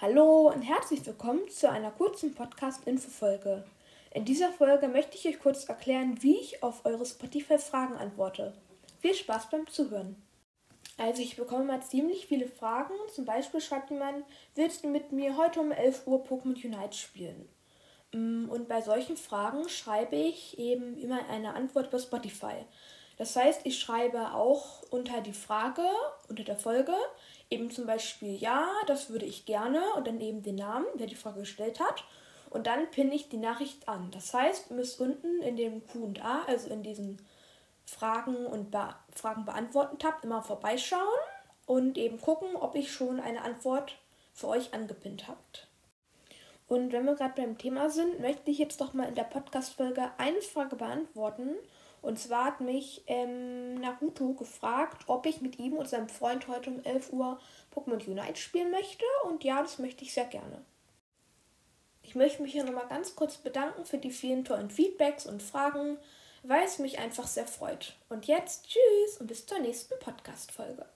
Hallo und herzlich willkommen zu einer kurzen Podcast-Info-Folge. In dieser Folge möchte ich euch kurz erklären, wie ich auf eure Spotify-Fragen antworte. Viel Spaß beim Zuhören. Also ich bekomme mal ziemlich viele Fragen. Zum Beispiel schreibt jemand, willst du mit mir heute um 11 Uhr Pokémon Unite spielen? Mm, und bei solchen Fragen schreibe ich eben immer eine Antwort über Spotify. Das heißt, ich schreibe auch unter die Frage, unter der Folge, eben zum Beispiel, ja, das würde ich gerne und dann eben den Namen, wer die Frage gestellt hat. Und dann pinne ich die Nachricht an. Das heißt, ihr müsst unten in dem QA, also in diesem Fragen und Be Fragen beantworten Tab, immer vorbeischauen und eben gucken, ob ich schon eine Antwort für euch angepinnt habt. Und wenn wir gerade beim Thema sind, möchte ich jetzt doch mal in der Podcast-Folge eine Frage beantworten. Und zwar hat mich ähm, Naruto gefragt, ob ich mit ihm und seinem Freund heute um 11 Uhr Pokémon Unite spielen möchte. Und ja, das möchte ich sehr gerne. Ich möchte mich hier nochmal ganz kurz bedanken für die vielen tollen Feedbacks und Fragen, weil es mich einfach sehr freut. Und jetzt tschüss und bis zur nächsten Podcast-Folge.